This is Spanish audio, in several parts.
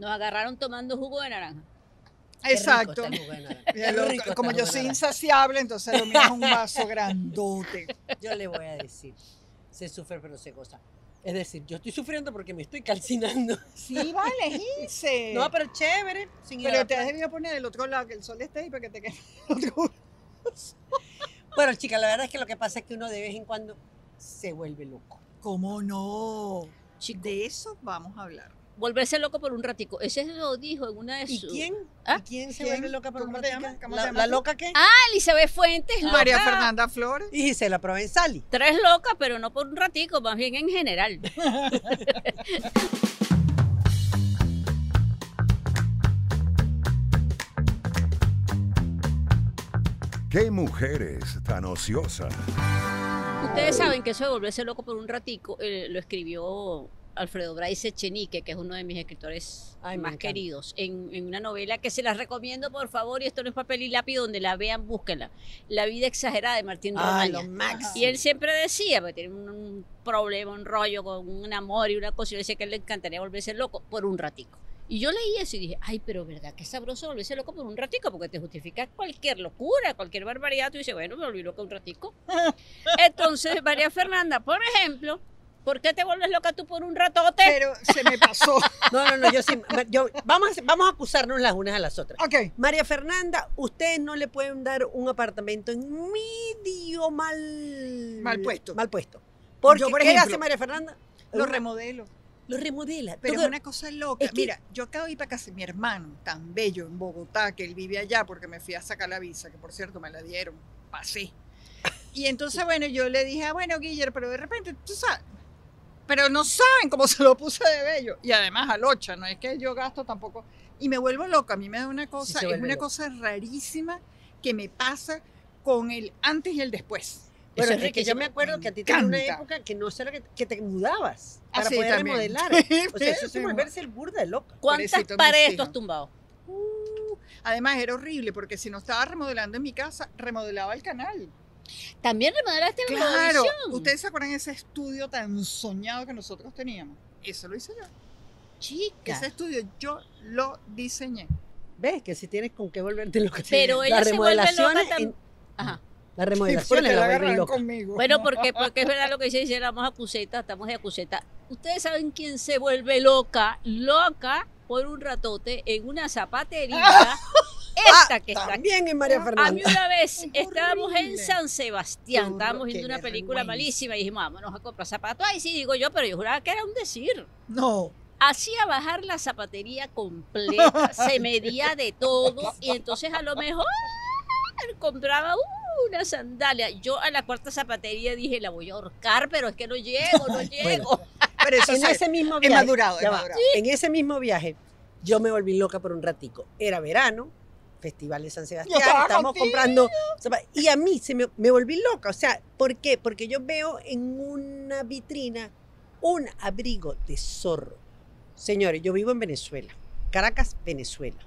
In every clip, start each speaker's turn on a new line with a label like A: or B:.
A: Nos agarraron tomando jugo de naranja.
B: Qué rico
C: Exacto.
B: está
C: lo-
B: rico
C: como yo soy insaciable, entonces lo mío es un vaso grandote.
B: Yo le voy a decir, se sufre pero se goza. Es decir, yo estoy sufriendo porque me estoy calcinando.
C: Sí, vale, Gise.
B: No, pero chévere. Sin
C: Pero te has debido poner del otro lado, que el sol esté ahí para que te quede el otro
B: Bueno, chica, la verdad es que lo que pasa es que uno de vez en cuando se vuelve loco.
C: ¿Cómo no? De eso vamos a hablar.
A: Volverse loco por un ratico. Ese lo dijo en una de
B: ¿Y
A: sus...
B: quién?
A: ¿Ah?
B: ¿Y quién se
C: ¿Quién?
B: vuelve loca por
C: ¿Cómo
B: un?
C: ¿Cómo
B: ¿La, loca qué?
A: Ah, Elizabeth Fuentes, loca.
C: María Fernanda Flores.
B: Y Gisela Provenzali.
A: Tres locas, pero no por un ratico, más bien en general.
D: ¿Qué mujeres tan ociosas?
A: Ustedes saben que eso de volverse loco por un ratico eh, lo escribió Alfredo Bryce Echenique, que es uno de mis escritores
B: Ay,
A: más queridos, en, en una novela que se las recomiendo, por favor, y esto no es papel y lápiz, donde la vean, búsquenla. La vida exagerada de Martín
B: Ah,
A: Romaña. Y él siempre decía, porque tiene un, un problema, un rollo con un amor y una cosa, y él decía que a él le encantaría volverse loco por un ratico. Y yo leí eso y dije, ay, pero verdad que es sabroso volverse loco por un ratico, porque te justifica cualquier locura, cualquier barbaridad. Tú dices, bueno, me volví loca un ratico. Entonces, María Fernanda, por ejemplo, ¿por qué te vuelves loca tú por un ratote?
C: Pero se me pasó.
B: No, no, no, yo sí. Yo, vamos, a, vamos a acusarnos las unas a las otras.
C: ok.
B: María Fernanda, ustedes no le pueden dar un apartamento en medio mal...
C: Mal puesto.
B: Mal puesto. Porque,
C: Yo, por
B: ¿qué
C: ejemplo,
B: hace María Fernanda?
C: Lo remodelo.
B: lo remodela.
C: Pero
B: Todo-
C: es una cosa loca.
B: es que-
C: Mira, yo acabo de ir para casa mi hermano, tan bello, en Bogotá, que él vive allá porque me fui a sacar la visa, que por cierto me la dieron. Pasé. Y entonces, bueno, yo le dije, ah, bueno, Guiller, pero de repente, tú sabes. Pero no saben cómo se lo puse de bello. Y además a locha, no es que yo gasto tampoco. Y me vuelvo loca. A mí me da una cosa, es una
B: loca.
C: cosa rarísima que me pasa con el antes y el después.
B: Bueno,
A: es
B: que yo me acuerdo
C: Me
B: que a ti te dio una época que no sé que, que te mudabas
C: Ah,
B: para poder
C: también.
B: remodelar. O sea, eso es
C: Sí,
B: volverse el burda de loca.
A: ¿Cuántas paredes tú has tumbado?
C: Uh, además era horrible porque si no estaba remodelando en mi casa, remodelaba el canal.
A: También remodelaste la
C: Claro, ustedes se acuerdan de ese estudio tan soñado que nosotros teníamos. Eso lo hice yo.
A: Chica.
C: Ese estudio yo lo diseñé.
B: ¿Ves? Que si tienes con qué volverte loca.
A: Pero ella
B: Las
A: se vuelve loca
B: remodelaciones
A: tam-
B: en-
A: Ajá.
B: Las
C: Porque
B: remodelaciones
C: la
B: la
C: conmigo.
A: Bueno, porque, porque es verdad lo que dice, dice, vamos a Cuseta, estamos de Acuseta. Ustedes saben quién se vuelve loca, loca por un ratote en una zapatería. Esta que está aquí.
B: También en María
C: Ah,
B: Fernanda.
A: A mí una vez
C: Es
A: estábamos en. San Sebastián, estábamos viendo una película malísima y dijimos, vámonos a comprar zapatos. Ay, sí, digo yo, pero yo juraba que era un decir.
C: No.
A: Hacía bajar la zapatería completa, se medía de todo y entonces a lo mejor compraba una sandalia. Yo a la cuarta zapatería dije, la voy a ahorcar, pero es que no llego, no llego.
C: Pero eso
B: en ese mismo
C: es
B: viaje.
C: madurado, es
B: va,
C: madurado.
B: En ese mismo viaje, yo me volví loca por un ratico. Era verano, Festival de San Sebastián,
C: contigo.
B: comprando. Y a mí se me, me volví loca. O sea, ¿por qué? Porque yo veo en una vitrina un abrigo de zorro. Señores, yo vivo en Venezuela, Caracas, Venezuela.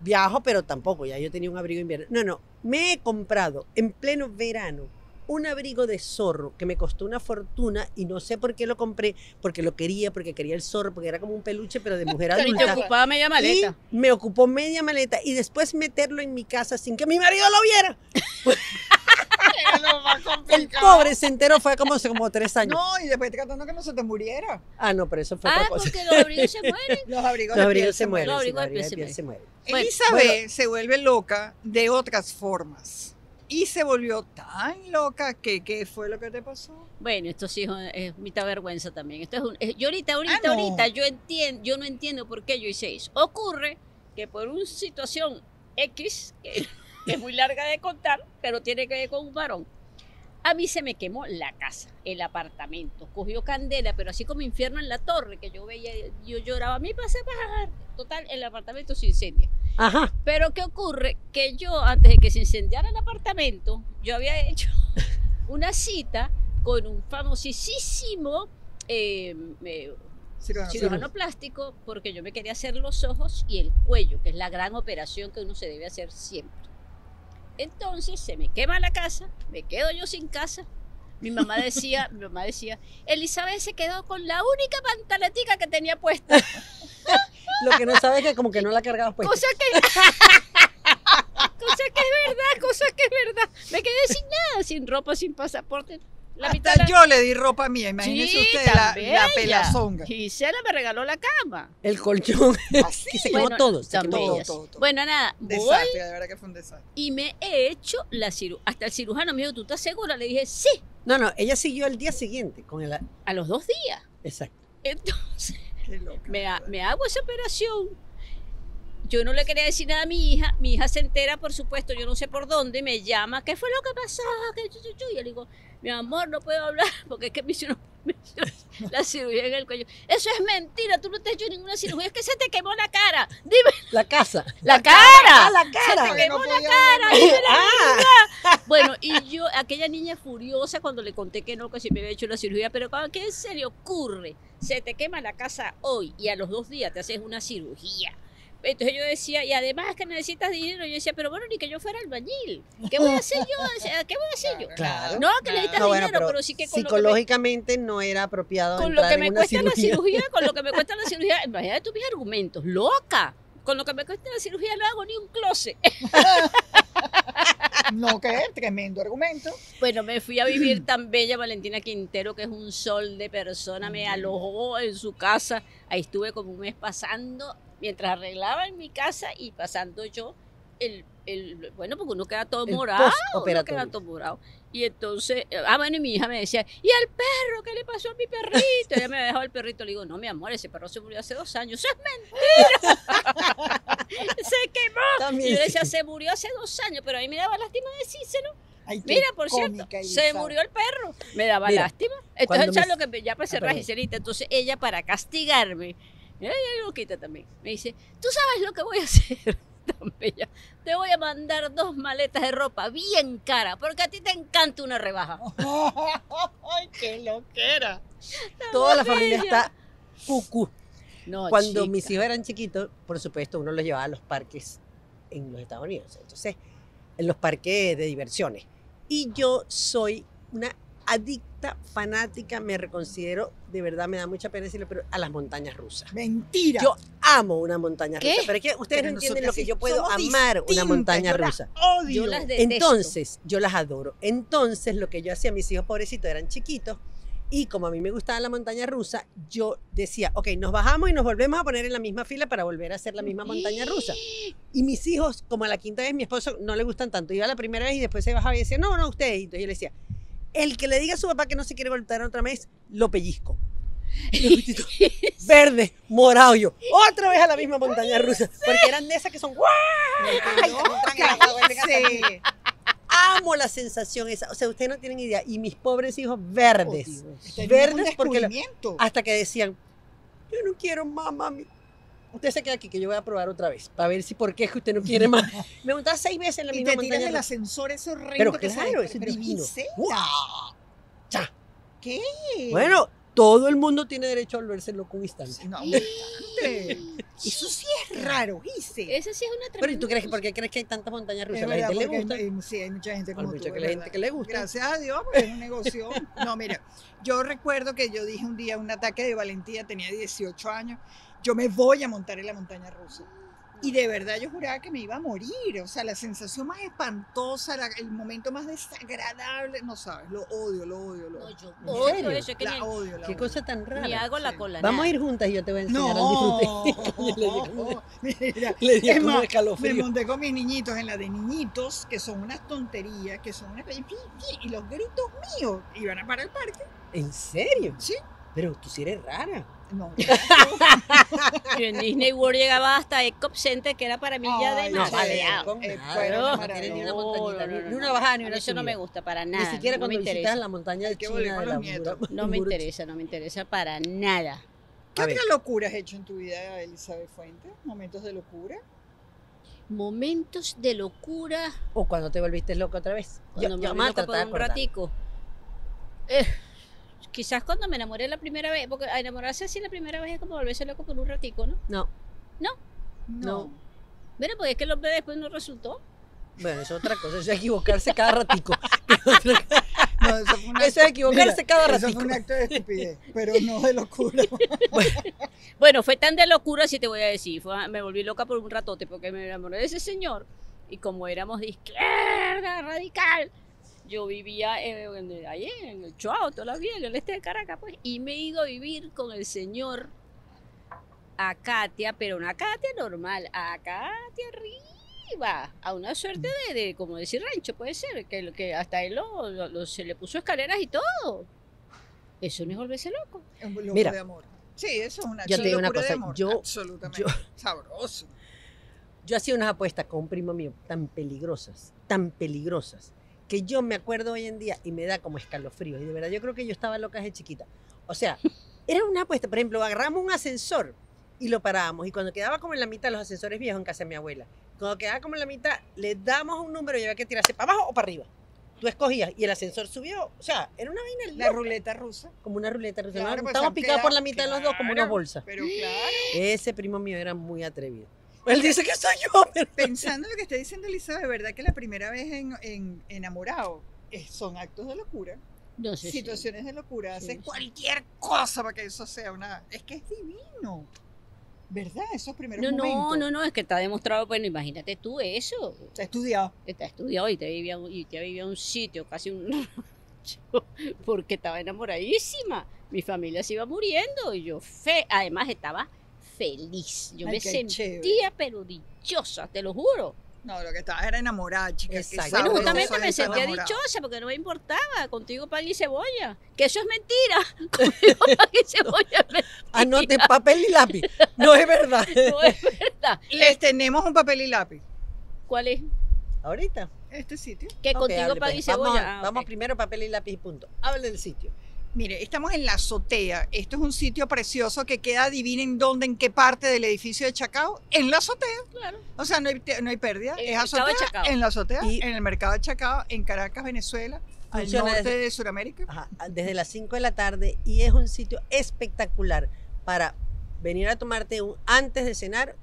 B: Viajo, pero tampoco, ya yo tenía un abrigo invierno. No, no, me he comprado en pleno verano un abrigo de zorro que me costó una fortuna y no sé por qué lo compré, porque lo quería, porque quería el zorro, porque era como un peluche, pero de mujer
A: Y te
B: adulta.
A: ocupaba media maleta.
B: Y me ocupó media maleta y después meterlo en mi casa sin que mi marido lo viera.
C: Era lo más
B: El
C: complicado.
B: pobre se enteró, fue como hace como tres años.
C: No, y después tratando que no se te muriera.
B: Ah, no, pero eso fue
A: Ah,
B: otra cosa.
A: porque los abrigos se mueren.
C: Los abrigos
B: Los se mueren.
A: Los abrigos se
B: mueren.
A: Bueno,
C: Elizabeth se vuelve loca de otras formas. Y se volvió tan loca que, ¿qué fue lo que te pasó?
A: Bueno, esto sí es, es mitad vergüenza también. Esto es un, es- yo ahorita, ahorita,
C: Ah, no.
A: ahorita, yo entiendo, yo no entiendo por qué yo hice eso. Ocurre que por una situación X, que, que es muy larga de contar, pero tiene que ver con un varón, a mí se me quemó la casa, el apartamento, cogió candela, pero así como infierno en la torre, que yo veía, yo lloraba, a mí pasa bajar. Total, el apartamento se incendia.
B: Ajá.
A: Pero ¿qué ocurre? Que yo, antes de que se incendiara el apartamento, yo había hecho una cita con un famosísimo eh, eh,
C: Cirujano.
A: cirujano plástico porque yo me quería hacer los ojos y el cuello, que es la gran operación que uno se debe hacer siempre. Entonces se me quema la casa, me quedo yo sin casa. Mi mamá decía, mi mamá decía, Elizabeth se quedó con la única pantaletica que tenía puesta.
B: Lo que no sabes es que como que no la cargabas pues.
A: Cosa que. cosa que es verdad, cosa que es verdad. Me quedé sin nada, sin ropa, sin pasaporte. La mitad
C: Hasta
A: de la-
C: yo le di ropa mía, imagínese
A: Sí,
C: usted la, la pelazonga.
A: Gisela me regaló la cama.
B: El colchón.
C: Así.
B: que se quemó
A: Bueno,
B: todo. Se
C: todo, todo, todo.
A: Bueno, nada, voy
C: Desastre, de verdad que fue un desastre.
A: y me he hecho la cirugía. Hasta el cirujano me dijo, ¿tú estás segura? Le dije, sí,
B: No, no, ella siguió el día siguiente con el.
A: a los dos días.
B: Exacto.
A: Entonces,
C: Qué loca.
A: me, ha- hago esa operación. Yo no le quería decir nada a mi hija. Mi hija se entera, por supuesto, yo no sé por dónde, me llama. ¿Qué fue lo que pasó? Y yo le digo, mi amor, no puedo hablar porque es que me hicieron, me hicieron la cirugía en el cuello. Eso es mentira, tú no te has hecho ninguna cirugía, es que se te quemó la cara. Dime,
B: La casa.
A: la cara.
B: Ah, la
A: Se
B: cara.
A: te quemó
C: no
A: la cara. dime la
B: Ah,
A: bueno, y yo, aquella niña furiosa cuando le conté que no, que sí me había hecho la cirugía, pero ¿cómo- ¿qué se le ocurre? Se te quema la casa hoy y a los dos días te haces una cirugía. Entonces yo decía, y además que necesitas dinero, yo decía, pero bueno, ni que yo fuera albañil. ¿Qué voy a hacer yo? O sea, ¿Qué voy a hacer yo?
B: Claro.
A: No, que necesitas
B: no, bueno,
A: dinero,
B: pero,
A: pero, sí que con lo que me,
B: psicológicamente no era apropiado
A: con lo que me cuesta la
B: cirugía.
A: con lo que me cuesta la cirugía, imagínate tus mis argumentos, loca. Con lo que me cuesta la cirugía no hago ni un closet.
C: No, que tremendo argumento.
A: Bueno, me fui a vivir tan bella Valentina Quintero, que es un sol de persona, me alojó en su casa. Ahí estuve como un mes pasando, mientras arreglaba en mi casa y pasando yo el, el bueno, porque uno queda todo
B: El
A: morado, uno queda todo morado. Y entonces, ah, bueno, y mi hija me decía, ¿y al perro? ¿Qué le pasó a mi perrito? Ella me había dejado el perrito, le digo, no, mi amor, ese perro se murió hace dos años. ¡Eso es mentira! se quemó. Y yo decía, se murió hace dos años, pero a mí me daba lástima decírselo.
C: Ay,
A: Mira, por cierto, se murió el perro. Me daba
B: Mira,
A: lástima. Entonces, ¿sabes
B: me-
A: lo que me- ya para cerrar. Giselita? Entonces, ella, para castigarme, es loquita también, me dice: ¿Tú sabes lo que voy a hacer? Tan bella. Te voy a mandar dos maletas de ropa bien cara, porque a ti te encanta una rebaja.
C: Ay, qué loquera.
B: Toda la familia está cucú.
A: No,
B: Cuando
A: chica.
B: mis hijos eran chiquitos, por supuesto, uno los llevaba a los parques en los Estados Unidos. Entonces, en los parques de diversiones. Y yo soy una adicta, fanática, me reconsidero, de verdad me da mucha pena decirlo, pero a las montañas rusas.
C: Mentira.
B: Yo amo una montaña
A: ¿Qué?
B: rusa, pero es que ustedes
C: Pero
B: no entienden lo que yo puedo amar una montaña
C: yo la
B: rusa.
C: Odio.
A: Yo las detesto.
B: Entonces, yo las adoro. Entonces, lo que yo hacía, mis hijos pobrecitos eran chiquitos, y como a mí me gustaba la montaña rusa, yo decía, ok, nos bajamos y nos volvemos a poner en la misma fila para volver a hacer la misma montaña rusa. Y mis hijos, como a la quinta vez, mi esposo no le gustan tanto. Iba la primera vez y después se bajaba y decía, no, no, ustedes. Y entonces yo le decía, el que le diga a su papá que no se quiere voltar otra vez, lo pellizco. Verde, morado, yo. Otra vez a la misma montaña rusa. Porque eran de esas que son ¡guau! Ay. Amo la sensación esa. O sea, ustedes no tienen idea. Y mis pobres hijos verdes.
C: Un
B: Verdes porque hasta que decían, yo no quiero más, mami. Usted se queda aquí que yo voy a probar otra vez. Para ver si por qué es que usted no quiere más. Me montaba seis veces en la
C: y
B: misma
C: te tiras
B: montaña
C: el ascensor ese horrendo
B: Pero
C: que
B: claro, eso es
C: Pero
B: divino. Ya.
C: ¿Qué?
B: Bueno, todo el mundo tiene derecho a volverse loco un instante.
C: No, un instante. Eso sí es raro, Gise.
A: Esa sí es una
B: Pero ¿y tú
A: tremenda
B: crees que por qué crees que hay tantas montañas
C: Es
B: rusas? A la
C: verdad,
B: gente le gusta.
C: hay- sí, hay mucha gente
B: Hay
C: como
B: mucha
C: tú,
B: que
C: es
B: la gente que le gusta.
C: Gracias a Dios, porque es un negocio. No, mira, yo recuerdo que yo dije un día un ataque de valentía, tenía 18 años, yo me voy a montar en la montaña rusa. Y de verdad yo juraba que me iba a morir. O sea, la sensación más espantosa, la- el momento más desagradable, no sabes, lo odio, lo odio, lo
A: No,
C: odio.
A: yo
B: ¿En
A: odio
B: serio?
A: eso, que
C: La
A: ni,
C: odio, la
B: Qué
C: odio.
B: cosa tan rara.
A: ni hago la
C: Sí.
A: cola.
B: Vamos a ir juntas y yo te voy a enseñar
C: No,
B: al disfrute. le dio como,
C: mira,
B: le dio
C: Es
B: como
C: más, me
B: escalofrío.
C: monté con mis niñitos en la de niñitos, que son unas tonterías, que son unas... Y los gritos míos iban a parar el parque.
B: ¿En serio?
C: Sí.
B: Pero tú sí eres rara.
C: No,
A: Y en Disney World llegaba hasta Ecop Center, que era para mí ya
C: Ay,
B: No,
C: Eh,
B: no, tiene ni una
A: No,
B: montañita,
A: no,
B: ni,
A: no,
B: ni
A: no.
B: una bajada ni una
A: Eso no me gusta para nada.
B: Ni siquiera
A: no me
B: cuando visitas
A: interesa.
B: la montaña china de la. Mura-
A: No me interesa, no me interesa para nada.
C: ¿Qué otra locura has hecho en tu vida, Elizabeth Fuentes? ¿Momentos de locura?
A: Momentos de locura
B: O cuando te volviste loca otra vez.
A: cuando
B: Yo-
A: me
B: yo
A: loca por
B: de
A: un ratico. Eh, quizás cuando me enamoré la primera vez, porque enamorarse así la primera vez es como volverse loco por un ratico, ¿no?
B: No,
C: No.
A: Bueno, pues es que el hombre después no resultó.
B: bueno, es otra cosa. Eso es equivocarse cada ratico.
C: No, eso fue un
B: Eso es equivocarse
C: mira,
B: cada
C: Eso
B: ratito.
C: fue un acto de estupidez, pero no de locura.
A: Bueno, fue tan de locura, si te voy a decir. Fue- me volví loca por un ratote porque me enamoré de ese señor. Y como éramos de izquierda radical, yo vivía eh, en, ahí en el Chuao, toda la vida, en el este de Caracas, pues. Y me he ido a vivir con el señor a Katia, pero una Katia normal, a Katia arriba, a una suerte de, de, como decir rancho, puede ser, que, que hasta él lo- lo- lo- se le puso escaleras y todo. Eso no es volverse loco.
C: Un loco
B: Mira.
C: de amor. Sí, eso es una
B: Yo te digo una cosa,
C: amor,
B: yo-
C: absolutamente
B: yo-
C: sabroso.
B: Yo hacía unas apuestas con un primo mío tan peligrosas, tan peligrosas, que yo me acuerdo hoy en día y me da como escalofrío. Y de verdad, yo creo que yo estaba loca desde chiquita. O sea, era una apuesta. Por ejemplo, agarramos un ascensor y lo parábamos. Y cuando quedaba como en la mitad, los ascensores viejos en casa de mi abuela, cuando quedaba como en la mitad, le damos un número y había que tirarse para abajo o para arriba. Tú escogías y el ascensor subió. O sea, era una vaina
C: La ruleta rusa.
B: como una ruleta rusa.
C: Claro,
B: ¿no?
C: pues,
B: Estábamos picados por la mitad de los dos como una bolsa.
C: Pero claro,
B: Ese primo mío era muy atrevido. Él dice que soy yo, pero...
C: pensando en lo que está diciendo Elisa, de verdad que la primera vez en, en enamorado eh, son actos de locura,
A: No sé. si-
C: situaciones de locura, haces
A: Sí,
C: cualquier cosa para que eso sea una... Es que es divino, ¿verdad? Esos primeros
A: No, no,
C: momentos.
A: no, no, es que está demostrado, bueno, imagínate tú eso.
C: Está estudiado.
A: Está estudiado y te vivía y te vivía un sitio, casi un porque estaba enamoradísima. Mi familia se iba muriendo y yo fe, además estaba feliz. Yo
C: Ay,
A: me sentía
C: chévere.
A: pero dichosa, te lo juro.
C: No, lo que estaba era enamorada, chica.
B: Exacto.
A: Bueno, justamente me sentía dichosa porque no me importaba, contigo pan y cebolla. Que eso es mentira. Contigo pan y cebolla es mentira.
B: Anote papel y lápiz. No es verdad.
A: No es verdad.
C: Les tenemos un papel y lápiz.
A: ¿Cuál es?
B: Ahorita.
C: Este sitio.
A: Que contigo pan
B: pues.
A: y cebolla.
B: Vamos,
A: Ah,
B: vamos primero papel y lápiz y punto. Hable del sitio.
C: Mire, estamos en la azotea. Esto es un sitio precioso que queda, adivinen dónde, en qué parte del edificio de Chacao. En la azotea.
A: Claro.
C: O sea, no hay, no hay pérdida.
A: En el
C: es
A: mercado
C: azotea
A: de Chacao.
C: en la azotea,
B: Y-
C: en el mercado de Chacao, en Caracas, Venezuela, al norte
B: desde-
C: de Sudamérica.
B: Ajá, desde las 5 de la tarde y es un sitio espectacular para venir a tomarte un antes de cenar,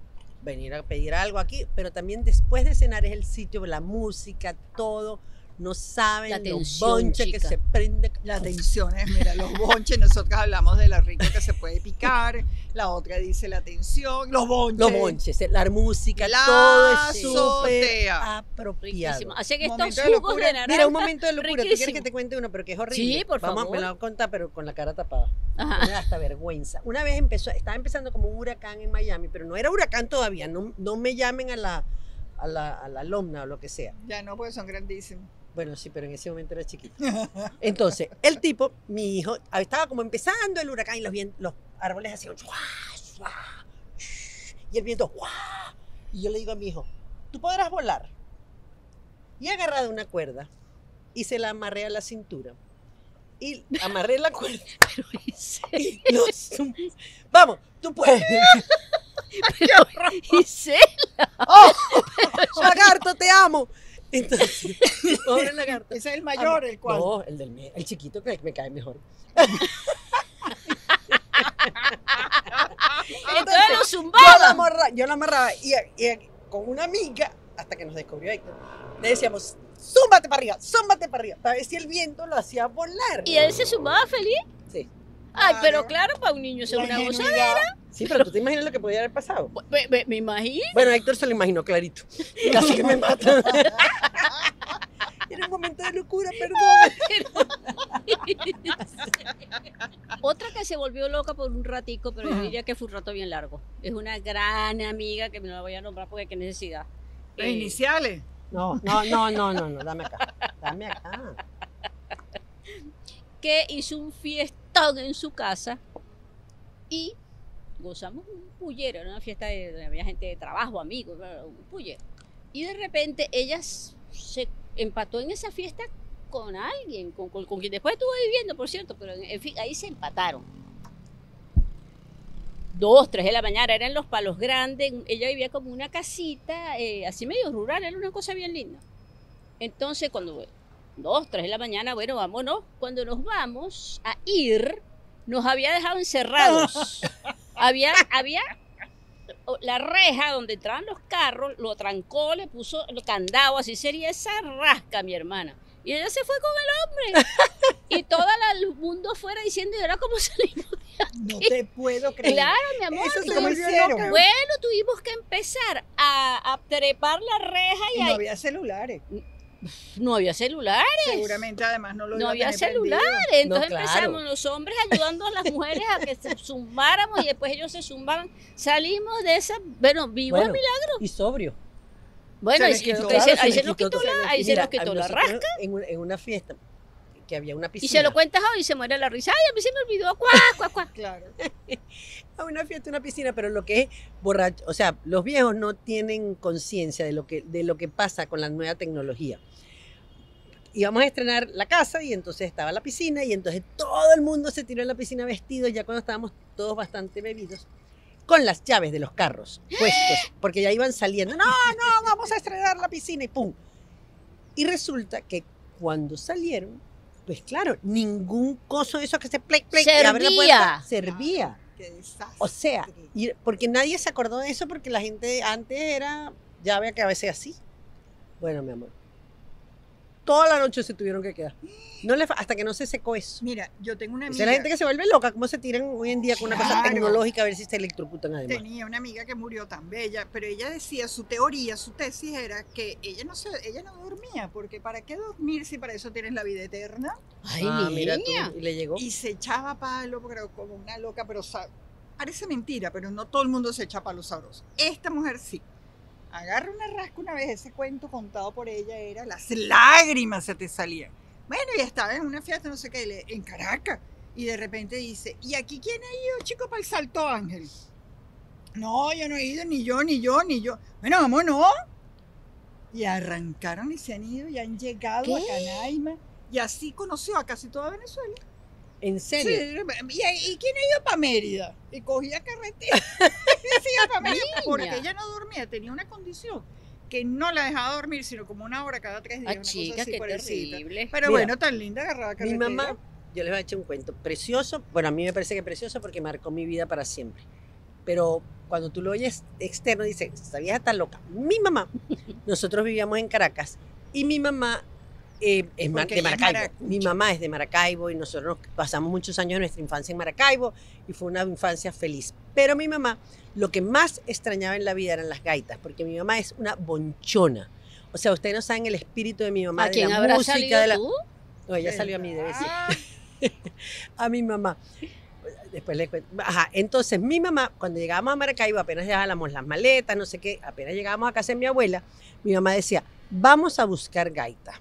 B: venir a pedir algo aquí, pero también después de cenar es el sitio, la música, todo. No saben
A: La
B: los bonches que se prende.
C: La tensión es, mira, los bonches, nosotros hablamos de lo rico que se puede picar, la otra dice la tensión, los bonches.
B: Los bonches, la música,
C: La
B: todo es súper apropiado.
A: Riquísimo. Así que
C: Momento
A: estos
C: de
A: jugos
C: locura.
A: de naranja.
B: Mira, un momento de locura. ¿Tú quieres que
A: riquísimo.
B: te cuente uno, pero que es horrible?
A: Sí, por
B: Vamos,
A: favor.
B: me lo voy a contar, pero con la cara tapada.
A: Ajá.
B: Me da hasta vergüenza. Una vez empezó, estaba empezando como un huracán en Miami, pero no era huracán todavía. No, no me llamen a la, a la, a la alumna o lo que sea.
C: Ya no, porque son grandísimos.
B: Bueno, sí, pero en ese momento era chiquito. Entonces, el tipo, mi hijo, estaba como empezando el huracán y los, vien- los árboles hacían ¡shua! ¡shua! shh, y el viento ¡shua! y yo le digo a mi hijo, tú podrás volar. Y he agarrado una cuerda y se la amarré a la cintura. Y amarré la cuerda. y lo zum- Vamos, tú puedes.
A: Y sé,
B: ¡Oh! ¡Lagarto, te amo! Entonces, pobre lagarto.
C: Ese es el mayor, el cual.
B: No, el, del, el chiquito que me cae mejor.
A: entonces lo
B: Yo la,
A: zumbaba.
B: amarra- yo la amarraba y, y con una amiga, hasta que nos descubrió Héctor, le decíamos, zúmbate para arriba, zúmbate para arriba, para ver si el viento lo hacía volar.
A: Y él se zumbaba feliz.
B: Sí.
A: Ay, pero claro, para un niño es
C: La
A: una
C: ingenuidad.
B: Sí, pero tú te imaginas lo que podía haber pasado.
A: Me, me- me imagino.
B: Bueno, Héctor se lo imaginó clarito. Casi que me mata. Era un momento de locura, perdón.
A: Otra que se volvió loca por un ratico, pero yo diría que fue un rato bien largo. Es una gran amiga que me la voy a nombrar porque qué necesidad.
C: Las
A: Eh,
C: iniciales.
B: No, no, no, no, no, no, dame acá. Dame acá.
A: que hizo un fiestón en su casa y gozamos un pullero, era una fiesta de, donde había gente de trabajo, amigos, un pullero. Y de repente ella se empató en esa fiesta con alguien, con, con- quien después estuvo viviendo, por cierto, pero ahí se empataron. Dos, tres de la mañana, eran los palos grandes, ella vivía como una casita, eh, así medio rural, era una cosa bien linda. Entonces, cuando dos, tres de la mañana, bueno, vámonos. Cuando nos vamos a ir, nos había dejado encerrados. había, había la reja donde entraban los carros, lo trancó, le puso el candado, así sería esa rasca, mi hermana. Y ella se fue con el hombre. y todo el mundo afuera diciendo, ¿y ahora cómo salimos?
C: No te puedo creer.
A: Claro, mi amor.
C: Eso
A: tuvimos-
B: hicieron.
A: bueno, tuvimos que empezar a, a trepar la reja y,
C: Y no había celulares.
A: No había celulares.
C: Seguramente además no lo
A: No había
C: prendido.
A: celulares. Entonces
B: claro.
A: empezamos los hombres ayudando a las mujeres a que se zumbáramos y después ellos se zumbaban. Salimos de esa, bueno, vivo
B: Bueno,
A: el milagro.
B: y sobrio.
A: Bueno,
C: se
A: ahí, se- ahí nos
B: quitó
A: la, ahí
B: Y
A: se
B: mira,
A: nos quitó
B: a
A: la rasca.
B: En una fiesta que había una piscina.
A: Y se lo cuentas hoy y se muere la risa. Ay, a mí se me olvidó. Cuá, cuá, cuá.
C: Claro.
B: a una fiesta, una piscina, pero lo que es borracho, o sea, los viejos no tienen conciencia de lo que de lo que pasa con la nueva tecnología. Íbamos a estrenar la casa y entonces estaba la piscina y entonces todo el mundo se tiró en la piscina vestidos ya cuando estábamos todos bastante bebidos con las llaves de los carros puestos, porque ya iban saliendo. No, no, vamos a estrenar la piscina y pum. Y resulta que cuando salieron, pues claro, ningún coso de eso que se plec, plec, y abre la puerta, servía.
C: Qué desastre.
B: O sea, y- porque nadie se acordó de eso porque la gente antes era llave que a veces así. Bueno, mi amor. Toda la noche se tuvieron que quedar. No le, fa- hasta que no se secó eso.
C: Mira, yo tengo una amiga.
B: es la gente que se vuelve loca, cómo se tiran hoy en día con una cosa tecnológica a ver si se electrocutan además.
C: Tenía una amiga que murió tan bella, pero ella decía, su teoría, su tesis era que ella no se, ella no dormía, porque ¿para qué dormir si para eso tienes la vida eterna?
A: Ay,
B: Ah, mira tú, y le llegó.
C: Y se echaba palo, pero como una loca, pero parece mentira, pero no todo el mundo se echa palo sabroso. Esta mujer sí. Agarra una rasca una vez, ese cuento contado por ella era, las lágrimas se te salían. Bueno, y estaba en una fiesta, no sé qué, en Caracas, y de repente dice, ¿y aquí quién ha ido, chico, para el Salto Ángel? No, yo no he ido, ni yo, ni yo, ni yo. Bueno, vámonos. Y arrancaron y se han ido y han llegado a. Canaima. Y así conoció a casi toda Venezuela.
B: ¿En serio?
C: Sí, ¿y, y quién ha ido para Mérida? Y cogía carretera. y para Mérida porque ella no dormía, tenía una condición que no la dejaba dormir, sino como una hora cada tres días.
A: Ah,
C: una cosa
A: chica,
C: así,
A: qué terrible.
C: Pero
B: Mira,
C: bueno, tan linda agarrada
B: Mi
C: carretera.
B: mamá, yo les voy a echar un cuento precioso. Bueno, a mí me parece que precioso porque marcó mi vida para siempre. Pero cuando tú lo oyes externo, dice, esta vieja está loca. Mi mamá, nosotros vivíamos en Caracas y mi mamá eh, es de
C: es
B: Maracaibo.
C: maracucha.
B: Mi mamá es de Maracaibo y nosotros nos pasamos muchos años de nuestra infancia en Maracaibo y fue una infancia feliz. Pero mi mamá, lo que más extrañaba en la vida eran las gaitas, porque mi mamá es una bonchona. O sea, ustedes no saben el espíritu de mi mamá,
A: ¿A
B: de
A: quién
B: la
A: habrá
B: música,
A: salido
B: de la...
A: tú?
B: No, ella salió a mí de vez.
C: Ah,
B: a mi mamá. Después le cuento. Ajá, entonces mi mamá, cuando llegábamos a Maracaibo, apenas dejábamos las maletas, no sé qué, apenas llegábamos a casa de mi abuela, mi mamá decía, vamos a buscar gaita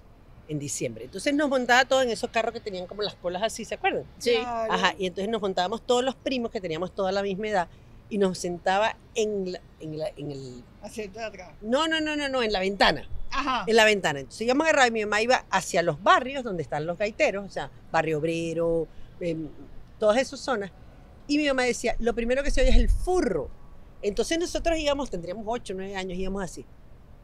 B: en diciembre. Entonces nos montaba todo en esos carros que tenían como las colas así, ¿se acuerdan?
A: Sí.
C: claro.
B: Ajá, y entonces nos montábamos todos los primos que teníamos toda la misma edad y nos sentaba en, la- en, la- en el...
C: Hacia atrás.
B: No, no, no, no, no, en la ventana
C: Ajá.
B: en la ventana. Entonces íbamos agarrados y mi mamá iba hacia los barrios donde están los gaiteros, o sea, Barrio Obrero, em, todas esas zonas. Y mi mamá decía, lo primero que se oye es el furro. Entonces nosotros íbamos, tendríamos 8, 9 años, íbamos así.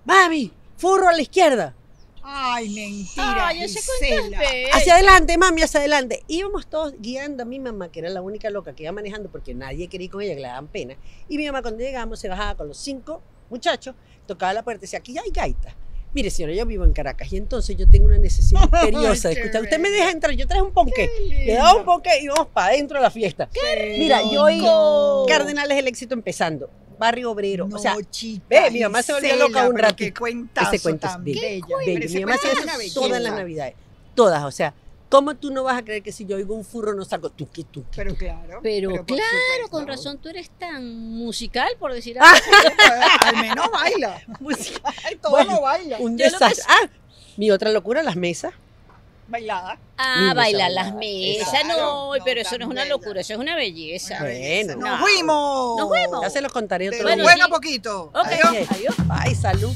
B: Mami, furro a la izquierda.
C: Ay, mentira.
A: Ay, ese cuento es.
B: Hacia adelante, mami, hacia adelante. Íbamos todos guiando a mi mamá, que era la única loca que iba manejando porque nadie quería ir con ella, que le daban pena. Y mi mamá cuando llegamos se bajaba con los cinco muchachos, tocaba la puerta y decía, aquí ya hay gaita. Mire, señora, yo vivo en Caracas y entonces yo tengo una necesidad imperiosa de escuchar. Usted me deja entrar, yo traje un ponqué.
C: Qué
B: Le daba un ponqué y vamos para adentro de la fiesta.
C: Qué
B: Mira, yo oí. Cardenales el éxito empezando, Barrio Obrero.
C: No,
B: o sea,
C: chica,
B: ve, mi mamá se volvió loca un ratito.
C: Qué cuentazo
B: ese cuento es
C: tan
B: bello. Mi mamá
C: una
B: eso todas las navidades. Todas, o sea, ¿cómo tú no vas a creer que si yo oigo un furro no salgo tuqui, tuqui?
C: Pero claro.
A: Pero, claro, con razón tú eres tan musical, por decir algo.
C: Al menos baila.
B: Música.
C: Ay, todo
B: Bueno,
C: lo baila.
B: Un
A: que
B: desastre. Ah, mi otra locura, las mesas.
C: Bailada.
A: Ah, bailar las mesas,
C: Claro,
A: no,
C: no,
A: pero eso no es una
C: bella.
A: locura, eso es una belleza.
B: Bueno.
C: Nos
A: No.
C: fuimos.
A: Nos fuimos.
B: Ya se los contaré otro día.
C: bueno
A: sí.
C: poquito.
A: Ok,
C: Adiós.
A: adiós.
B: Ay, salud.